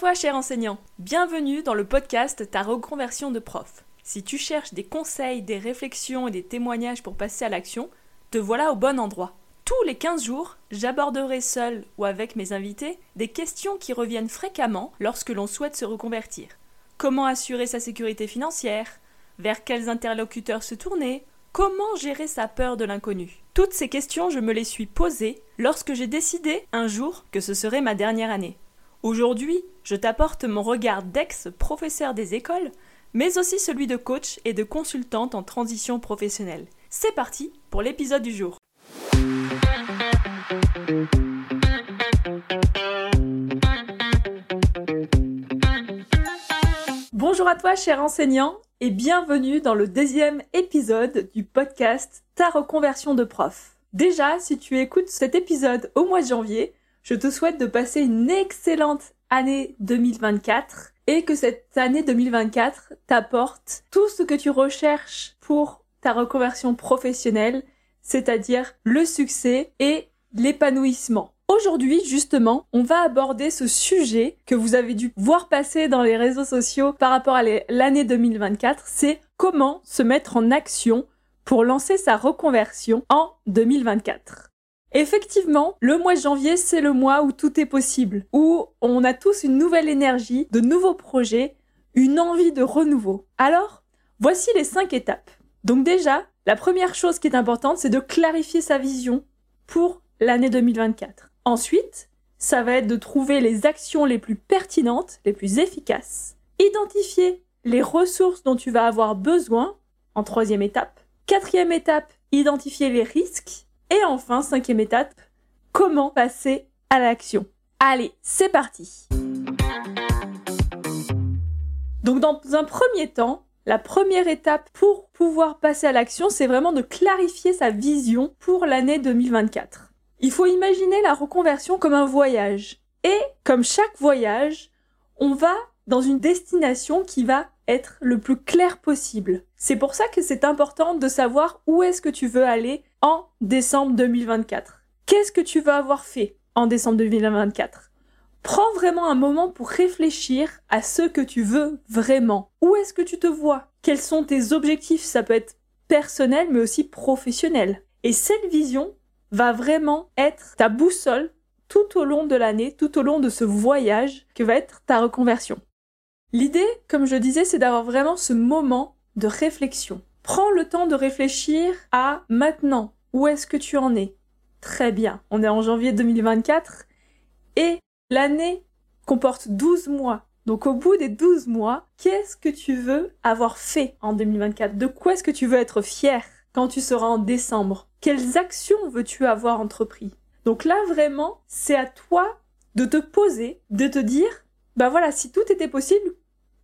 toi, cher enseignant. Bienvenue dans le podcast Ta reconversion de prof. Si tu cherches des conseils, des réflexions et des témoignages pour passer à l'action, te voilà au bon endroit. Tous les 15 jours, j'aborderai seul ou avec mes invités des questions qui reviennent fréquemment lorsque l'on souhaite se reconvertir. Comment assurer sa sécurité financière? Vers quels interlocuteurs se tourner? Comment gérer sa peur de l'inconnu? Toutes ces questions, je me les suis posées lorsque j'ai décidé un jour que ce serait ma dernière année. Aujourd'hui, je t'apporte mon regard d'ex-professeur des écoles, mais aussi celui de coach et de consultante en transition professionnelle. C'est parti pour l'épisode du jour. Bonjour à toi, cher enseignant, et bienvenue dans le deuxième épisode du podcast Ta reconversion de prof. Déjà, si tu écoutes cet épisode au mois de janvier, je te souhaite de passer une excellente année 2024 et que cette année 2024 t'apporte tout ce que tu recherches pour ta reconversion professionnelle, c'est-à-dire le succès et l'épanouissement. Aujourd'hui, justement, on va aborder ce sujet que vous avez dû voir passer dans les réseaux sociaux par rapport à l'année 2024, c'est comment se mettre en action pour lancer sa reconversion en 2024. Effectivement, le mois de janvier, c'est le mois où tout est possible, où on a tous une nouvelle énergie, de nouveaux projets, une envie de renouveau. Alors, voici les cinq étapes. Donc déjà, la première chose qui est importante, c'est de clarifier sa vision pour l'année 2024. Ensuite, ça va être de trouver les actions les plus pertinentes, les plus efficaces. Identifier les ressources dont tu vas avoir besoin en troisième étape. Quatrième étape, identifier les risques. Et enfin, cinquième étape, comment passer à l'action. Allez, c'est parti Donc dans un premier temps, la première étape pour pouvoir passer à l'action, c'est vraiment de clarifier sa vision pour l'année 2024. Il faut imaginer la reconversion comme un voyage. Et comme chaque voyage, on va dans une destination qui va être le plus clair possible. C'est pour ça que c'est important de savoir où est-ce que tu veux aller en décembre 2024. Qu'est-ce que tu veux avoir fait en décembre 2024 Prends vraiment un moment pour réfléchir à ce que tu veux vraiment. Où est-ce que tu te vois? Quels sont tes objectifs? Ça peut être personnel mais aussi professionnel. Et cette vision va vraiment être ta boussole tout au long de l'année, tout au long de ce voyage que va être ta reconversion. L'idée, comme je disais, c'est d'avoir vraiment ce moment de réflexion. Prends le temps de réfléchir à maintenant. Où est-ce que tu en es? Très bien. On est en janvier 2024 et l'année comporte 12 mois. Donc au bout des 12 mois, qu'est-ce que tu veux avoir fait en 2024 De quoi est-ce que tu veux être fier quand tu seras en décembre? Quelles actions veux-tu avoir entrepris? Donc là vraiment, c'est à toi de te poser, de te dire, bah voilà, si tout était possible,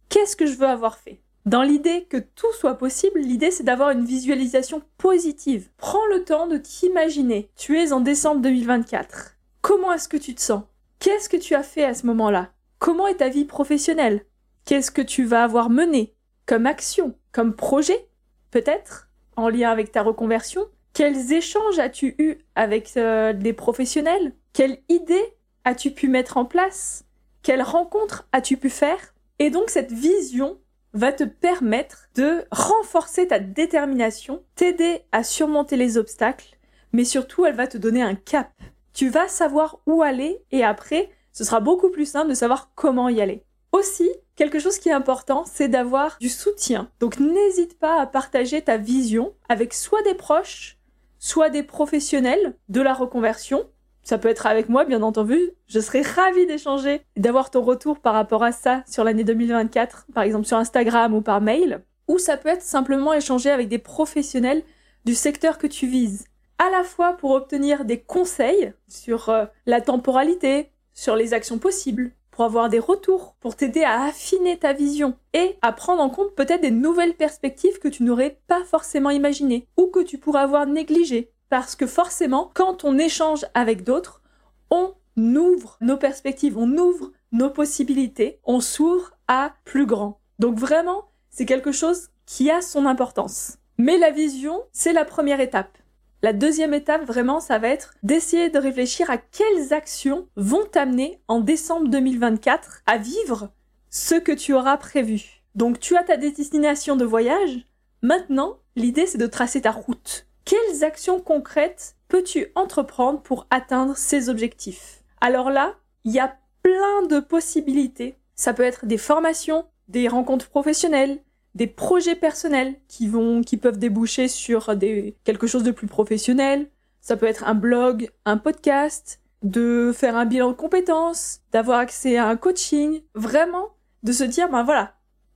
qu'est-ce que je veux avoir fait? Dans l'idée que tout soit possible, l'idée c'est d'avoir une visualisation positive. Prends le temps de t'imaginer. Tu es en décembre 2024. Comment est-ce que tu te sens? Qu'est-ce que tu as fait à ce moment-là? Comment est ta vie professionnelle? Qu'est-ce que tu vas avoir mené comme action, comme projet Peut-être en lien avec ta reconversion? Quels échanges as-tu eu avec euh, des professionnels? Quelles idées as-tu pu mettre en place? Quelles rencontres as-tu pu faire? Et donc cette vision va te permettre de renforcer ta détermination, t'aider à surmonter les obstacles, mais surtout elle va te donner un cap. Tu vas savoir où aller et après, ce sera beaucoup plus simple de savoir comment y aller. Aussi, quelque chose qui est important, c'est d'avoir du soutien. Donc n'hésite pas à partager ta vision avec soit des proches, soit des professionnels de la reconversion, ça peut être avec moi, bien entendu. Je serais ravie d'échanger, d'avoir ton retour par rapport à ça sur l'année 2024, par exemple sur Instagram ou par mail. Ou ça peut être simplement échanger avec des professionnels du secteur que tu vises. À la fois pour obtenir des conseils sur euh, la temporalité, sur les actions possibles, pour avoir des retours, pour t'aider à affiner ta vision et à prendre en compte peut-être des nouvelles perspectives que tu n'aurais pas forcément imaginées ou que tu pourrais avoir négligées parce que forcément, quand on échange avec d'autres, on ouvre nos perspectives, on ouvre nos possibilités, on s'ouvre à plus grand. Donc vraiment, c'est quelque chose qui a son importance. Mais la vision, c'est la première étape. La deuxième étape, vraiment, ça va être d'essayer de réfléchir à quelles actions vont t'amener en décembre 2024 à vivre ce que tu auras prévu. Donc tu as ta destination de voyage. Maintenant, l'idée c'est de tracer ta route. Quelles actions concrètes peux-tu entreprendre pour atteindre ces objectifs? Alors là, il y a plein de possibilités. Ça peut être des formations, des rencontres professionnelles, des projets personnels qui vont, qui peuvent déboucher sur des, quelque chose de plus professionnel. Ça peut être un blog, un podcast, de faire un bilan de compétences, d'avoir accès à un coaching. Vraiment, de se dire, ben voilà,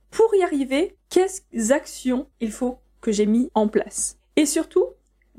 pour y arriver, quelles actions il faut que j'ai mis en place? Et surtout,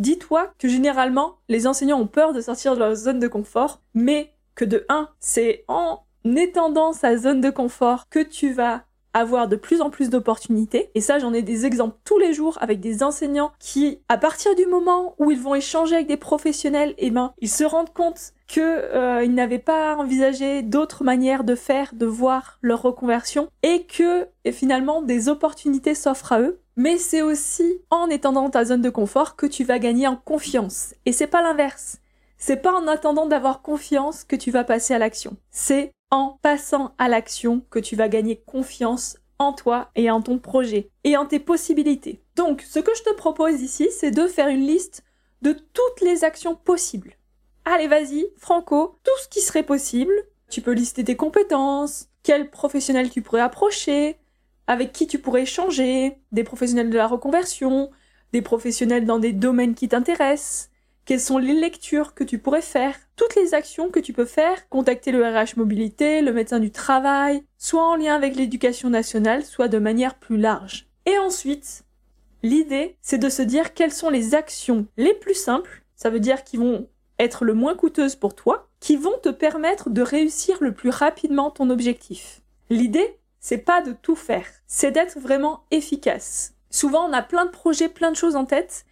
dis-toi que généralement, les enseignants ont peur de sortir de leur zone de confort, mais que de 1, c'est en étendant sa zone de confort que tu vas avoir de plus en plus d'opportunités. Et ça, j'en ai des exemples tous les jours avec des enseignants qui, à partir du moment où ils vont échanger avec des professionnels, eh ben, ils se rendent compte qu'ils euh, n'avaient pas envisagé d'autres manières de faire, de voir leur reconversion, et que finalement des opportunités s'offrent à eux. Mais c'est aussi en étendant ta zone de confort que tu vas gagner en confiance. Et c'est pas l'inverse. C'est pas en attendant d'avoir confiance que tu vas passer à l'action. C'est en passant à l'action que tu vas gagner confiance en toi et en ton projet et en tes possibilités. Donc, ce que je te propose ici, c'est de faire une liste de toutes les actions possibles. Allez, vas-y, Franco, tout ce qui serait possible. Tu peux lister tes compétences, quels professionnels tu pourrais approcher, avec qui tu pourrais échanger, des professionnels de la reconversion, des professionnels dans des domaines qui t'intéressent, quelles sont les lectures que tu pourrais faire, toutes les actions que tu peux faire, contacter le RH mobilité, le médecin du travail, soit en lien avec l'éducation nationale, soit de manière plus large. Et ensuite, l'idée, c'est de se dire quelles sont les actions les plus simples, ça veut dire qui vont être le moins coûteuses pour toi, qui vont te permettre de réussir le plus rapidement ton objectif. L'idée, c'est pas de tout faire, c'est d'être vraiment efficace. Souvent, on a plein de projets, plein de choses en tête,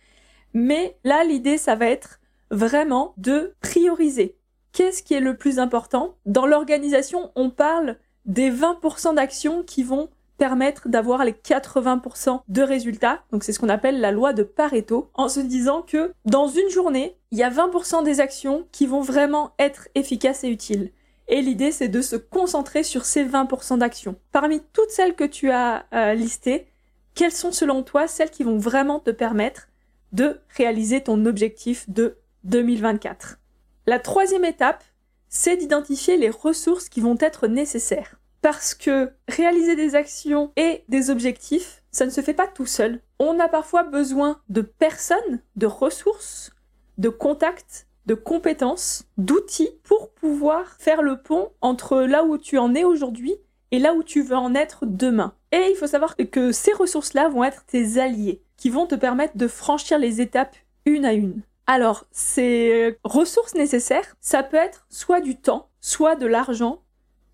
mais là, l'idée, ça va être vraiment de prioriser. Qu'est-ce qui est le plus important? Dans l'organisation, on parle des 20% d'actions qui vont permettre d'avoir les 80% de résultats. Donc c'est ce qu'on appelle la loi de Pareto, en se disant que dans une journée, il y a 20% des actions qui vont vraiment être efficaces et utiles. Et l'idée, c'est de se concentrer sur ces 20% d'actions. Parmi toutes celles que tu as euh, listées, quelles sont selon toi celles qui vont vraiment te permettre de réaliser ton objectif de 2024. La troisième étape, c'est d'identifier les ressources qui vont être nécessaires. Parce que réaliser des actions et des objectifs, ça ne se fait pas tout seul. On a parfois besoin de personnes, de ressources, de contacts, de compétences, d'outils pour pouvoir faire le pont entre là où tu en es aujourd'hui et là où tu veux en être demain. Et il faut savoir que ces ressources-là vont être tes alliés qui vont te permettre de franchir les étapes une à une. Alors, ces ressources nécessaires, ça peut être soit du temps, soit de l'argent,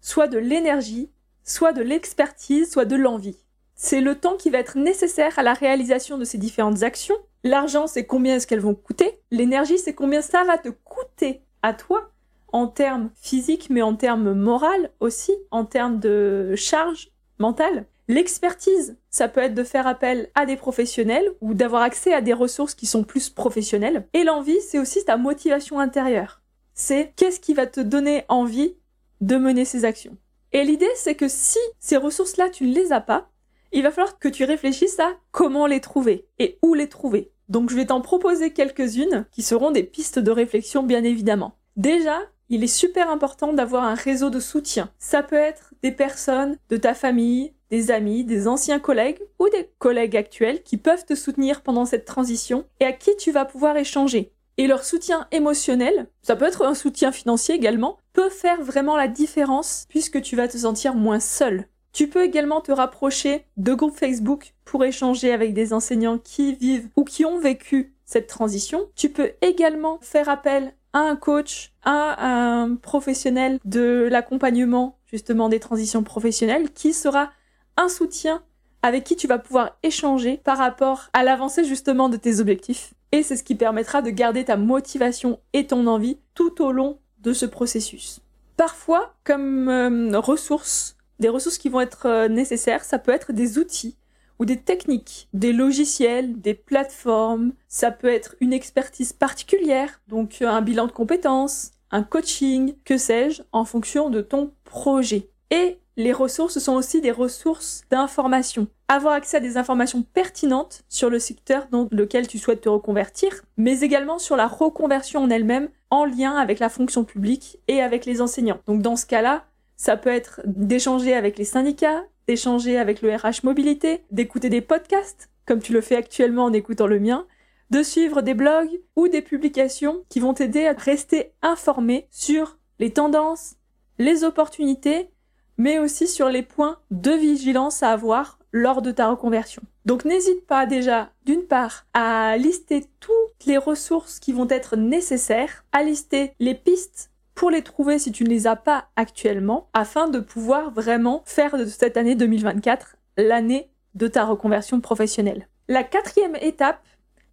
soit de l'énergie, soit de l'expertise, soit de l'envie. C'est le temps qui va être nécessaire à la réalisation de ces différentes actions. L'argent, c'est combien est-ce qu'elles vont coûter? L'énergie, c'est combien ça va te coûter à toi? En termes physiques, mais en termes moral aussi, en termes de charge mentale. L'expertise, ça peut être de faire appel à des professionnels ou d'avoir accès à des ressources qui sont plus professionnelles. Et l'envie, c'est aussi ta motivation intérieure. C'est qu'est-ce qui va te donner envie de mener ces actions. Et l'idée, c'est que si ces ressources-là, tu ne les as pas, il va falloir que tu réfléchisses à comment les trouver et où les trouver. Donc je vais t'en proposer quelques-unes qui seront des pistes de réflexion bien évidemment. Déjà, il est super important d'avoir un réseau de soutien. Ça peut être des personnes de ta famille, des amis, des anciens collègues ou des collègues actuels qui peuvent te soutenir pendant cette transition et à qui tu vas pouvoir échanger. Et leur soutien émotionnel, ça peut être un soutien financier également, peut faire vraiment la différence puisque tu vas te sentir moins seul. Tu peux également te rapprocher de groupes Facebook pour échanger avec des enseignants qui vivent ou qui ont vécu cette transition. Tu peux également faire appel à un coach, à un professionnel de l'accompagnement justement des transitions professionnelles qui sera un soutien avec qui tu vas pouvoir échanger par rapport à l'avancée justement de tes objectifs. Et c'est ce qui permettra de garder ta motivation et ton envie tout au long de ce processus. Parfois, comme euh, ressources, des ressources qui vont être euh, nécessaires, ça peut être des outils ou des techniques, des logiciels, des plateformes. Ça peut être une expertise particulière, donc un bilan de compétences, un coaching, que sais-je, en fonction de ton projet. Et les ressources sont aussi des ressources d'information. Avoir accès à des informations pertinentes sur le secteur dans lequel tu souhaites te reconvertir, mais également sur la reconversion en elle-même en lien avec la fonction publique et avec les enseignants. Donc dans ce cas-là, ça peut être d'échanger avec les syndicats, d'échanger avec le RH Mobilité, d'écouter des podcasts, comme tu le fais actuellement en écoutant le mien, de suivre des blogs ou des publications qui vont t'aider à rester informé sur les tendances, les opportunités mais aussi sur les points de vigilance à avoir lors de ta reconversion. Donc n'hésite pas déjà, d'une part, à lister toutes les ressources qui vont être nécessaires, à lister les pistes pour les trouver si tu ne les as pas actuellement, afin de pouvoir vraiment faire de cette année 2024 l'année de ta reconversion professionnelle. La quatrième étape,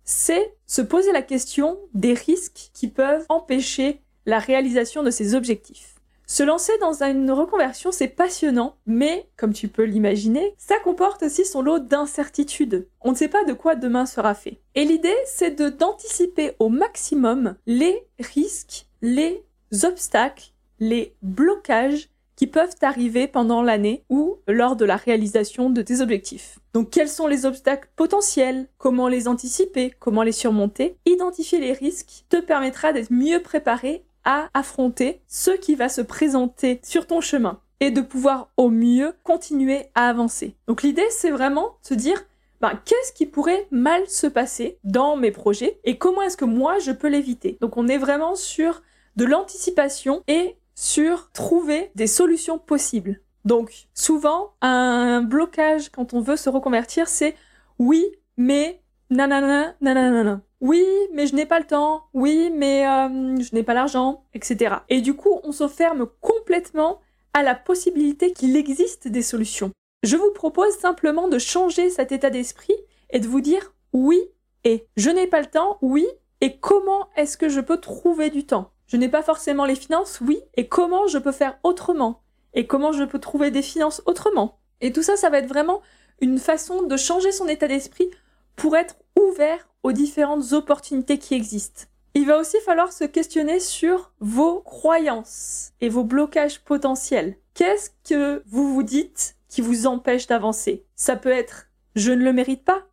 c'est se poser la question des risques qui peuvent empêcher la réalisation de ces objectifs. Se lancer dans une reconversion, c'est passionnant, mais, comme tu peux l'imaginer, ça comporte aussi son lot d'incertitudes. On ne sait pas de quoi demain sera fait. Et l'idée, c'est d'anticiper au maximum les risques, les obstacles, les blocages qui peuvent arriver pendant l'année ou lors de la réalisation de tes objectifs. Donc quels sont les obstacles potentiels? Comment les anticiper? Comment les surmonter? Identifier les risques te permettra d'être mieux préparé à affronter ce qui va se présenter sur ton chemin et de pouvoir au mieux continuer à avancer. Donc l'idée c'est vraiment de se dire ben, qu'est-ce qui pourrait mal se passer dans mes projets et comment est-ce que moi je peux l'éviter? Donc on est vraiment sur de l'anticipation et sur trouver des solutions possibles. Donc souvent un blocage quand on veut se reconvertir c'est oui mais nanana nanana oui, mais je n'ai pas le temps, oui, mais euh, je n'ai pas l'argent, etc. Et du coup, on se ferme complètement à la possibilité qu'il existe des solutions. Je vous propose simplement de changer cet état d'esprit et de vous dire oui et je n'ai pas le temps, oui, et comment est-ce que je peux trouver du temps? Je n'ai pas forcément les finances, oui, et comment je peux faire autrement? Et comment je peux trouver des finances autrement? Et tout ça, ça va être vraiment une façon de changer son état d'esprit pour être ouvert aux différentes opportunités qui existent. Il va aussi falloir se questionner sur vos croyances et vos blocages potentiels. Qu'est-ce que vous vous dites qui vous empêche d'avancer? Ça peut être je ne le mérite pas.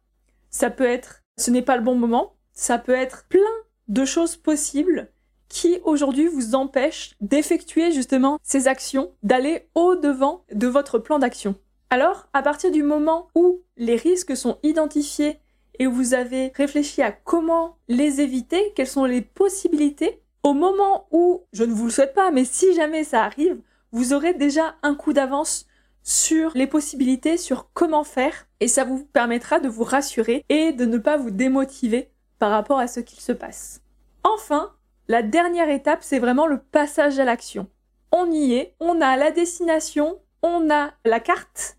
Ça peut être ce n'est pas le bon moment. Ça peut être plein de choses possibles qui aujourd'hui vous empêchent d'effectuer justement ces actions, d'aller au-devant de votre plan d'action. Alors, à partir du moment où les risques sont identifiés et vous avez réfléchi à comment les éviter, quelles sont les possibilités, au moment où, je ne vous le souhaite pas, mais si jamais ça arrive, vous aurez déjà un coup d'avance sur les possibilités, sur comment faire, et ça vous permettra de vous rassurer et de ne pas vous démotiver par rapport à ce qu'il se passe. Enfin, la dernière étape, c'est vraiment le passage à l'action. On y est, on a la destination, on a la carte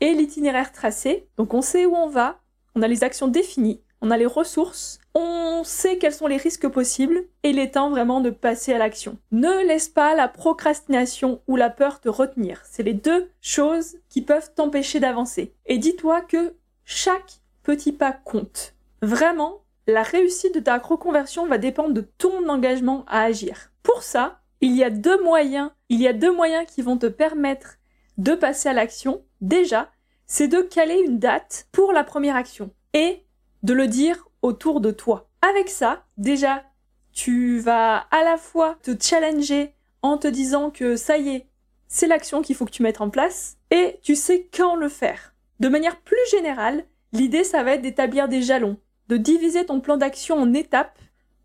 et l'itinéraire tracé, donc on sait où on va, on a les actions définies, on a les ressources, on sait quels sont les risques possibles et il est temps vraiment de passer à l'action. Ne laisse pas la procrastination ou la peur te retenir. C'est les deux choses qui peuvent t'empêcher d'avancer. Et dis-toi que chaque petit pas compte. Vraiment, la réussite de ta reconversion va dépendre de ton engagement à agir. Pour ça, il y a deux moyens, il y a deux moyens qui vont te permettre de passer à l'action. Déjà, c'est de caler une date pour la première action et de le dire autour de toi. Avec ça, déjà, tu vas à la fois te challenger en te disant que ça y est, c'est l'action qu'il faut que tu mettes en place et tu sais quand le faire. De manière plus générale, l'idée ça va être d'établir des jalons, de diviser ton plan d'action en étapes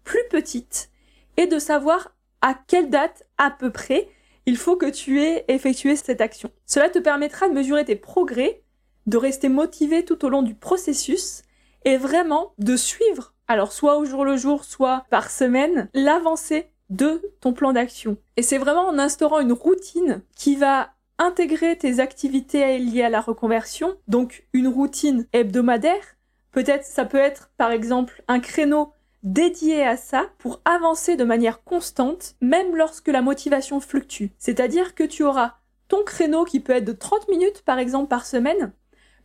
plus petites et de savoir à quelle date à peu près il faut que tu aies effectué cette action. Cela te permettra de mesurer tes progrès de rester motivé tout au long du processus et vraiment de suivre, alors soit au jour le jour, soit par semaine, l'avancée de ton plan d'action. Et c'est vraiment en instaurant une routine qui va intégrer tes activités liées à la reconversion, donc une routine hebdomadaire. Peut-être ça peut être par exemple un créneau dédié à ça pour avancer de manière constante, même lorsque la motivation fluctue. C'est-à-dire que tu auras ton créneau qui peut être de 30 minutes par exemple par semaine,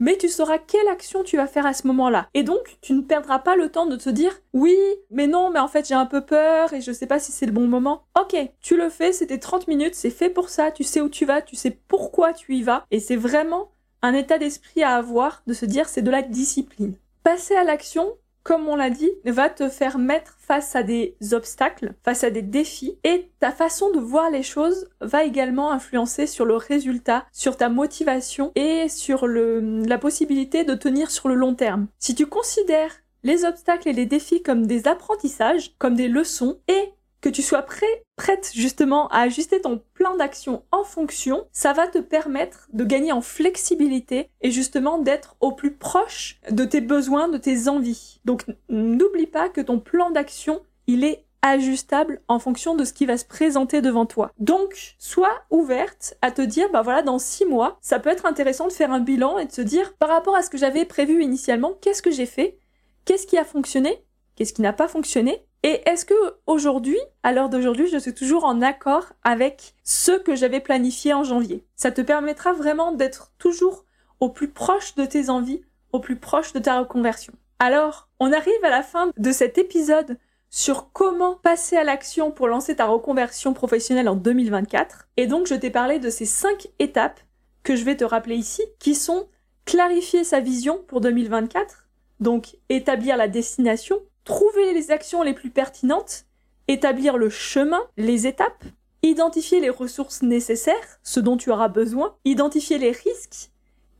mais tu sauras quelle action tu vas faire à ce moment-là. Et donc, tu ne perdras pas le temps de te dire oui, mais non, mais en fait j'ai un peu peur et je sais pas si c'est le bon moment. Ok, tu le fais, c'était 30 minutes, c'est fait pour ça, tu sais où tu vas, tu sais pourquoi tu y vas, et c'est vraiment un état d'esprit à avoir de se dire c'est de la discipline. Passer à l'action, comme on l'a dit, va te faire mettre face à des obstacles, face à des défis, et ta façon de voir les choses va également influencer sur le résultat, sur ta motivation et sur la possibilité de tenir sur le long terme. Si tu considères les obstacles et les défis comme des apprentissages, comme des leçons, et que tu sois prêt, prête justement à ajuster ton plan d'action en fonction, ça va te permettre de gagner en flexibilité et justement d'être au plus proche de tes besoins, de tes envies. Donc n'oublie pas que ton plan d'action, il est ajustable en fonction de ce qui va se présenter devant toi. Donc, sois ouverte à te dire, bah voilà, dans six mois, ça peut être intéressant de faire un bilan et de se dire, par rapport à ce que j'avais prévu initialement, qu'est-ce que j'ai fait? Qu'est-ce qui a fonctionné? Qu'est-ce qui n'a pas fonctionné? Et est-ce que aujourd'hui, à l'heure d'aujourd'hui, je suis toujours en accord avec ce que j'avais planifié en janvier? Ça te permettra vraiment d'être toujours au plus proche de tes envies, au plus proche de ta reconversion. Alors, on arrive à la fin de cet épisode sur comment passer à l'action pour lancer ta reconversion professionnelle en 2024. Et donc, je t'ai parlé de ces cinq étapes que je vais te rappeler ici, qui sont clarifier sa vision pour 2024, donc établir la destination, trouver les actions les plus pertinentes, établir le chemin, les étapes, identifier les ressources nécessaires, ce dont tu auras besoin, identifier les risques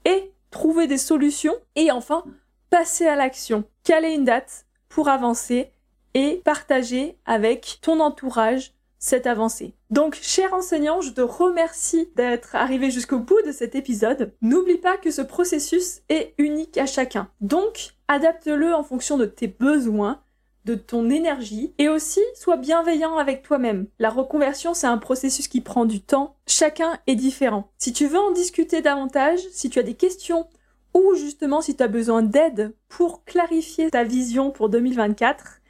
et trouver des solutions et enfin passer à l'action, caler une date pour avancer et partager avec ton entourage cette avancée. Donc, cher enseignant, je te remercie d'être arrivé jusqu'au bout de cet épisode. N'oublie pas que ce processus est unique à chacun. Donc, adapte-le en fonction de tes besoins, de ton énergie et aussi sois bienveillant avec toi-même. La reconversion, c'est un processus qui prend du temps. Chacun est différent. Si tu veux en discuter davantage, si tu as des questions ou justement si tu as besoin d'aide pour clarifier ta vision pour 2024,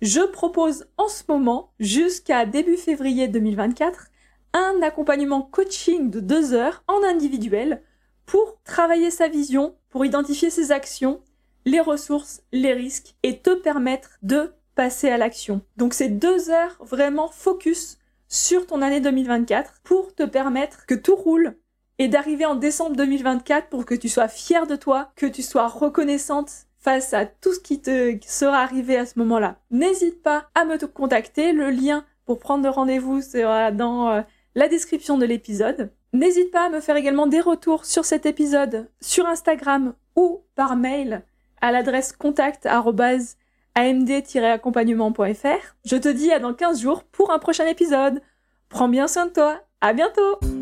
je propose en ce moment, jusqu'à début février 2024, un accompagnement coaching de deux heures en individuel pour travailler sa vision, pour identifier ses actions, les ressources, les risques et te permettre de passer à l'action. Donc c'est deux heures vraiment focus sur ton année 2024 pour te permettre que tout roule et d'arriver en décembre 2024 pour que tu sois fier de toi, que tu sois reconnaissante face à tout ce qui te sera arrivé à ce moment-là. N'hésite pas à me contacter, le lien pour prendre rendez-vous sera dans euh, la description de l'épisode. N'hésite pas à me faire également des retours sur cet épisode sur Instagram ou par mail à l'adresse contact@amd-accompagnement.fr. Je te dis à dans 15 jours pour un prochain épisode. Prends bien soin de toi. À bientôt!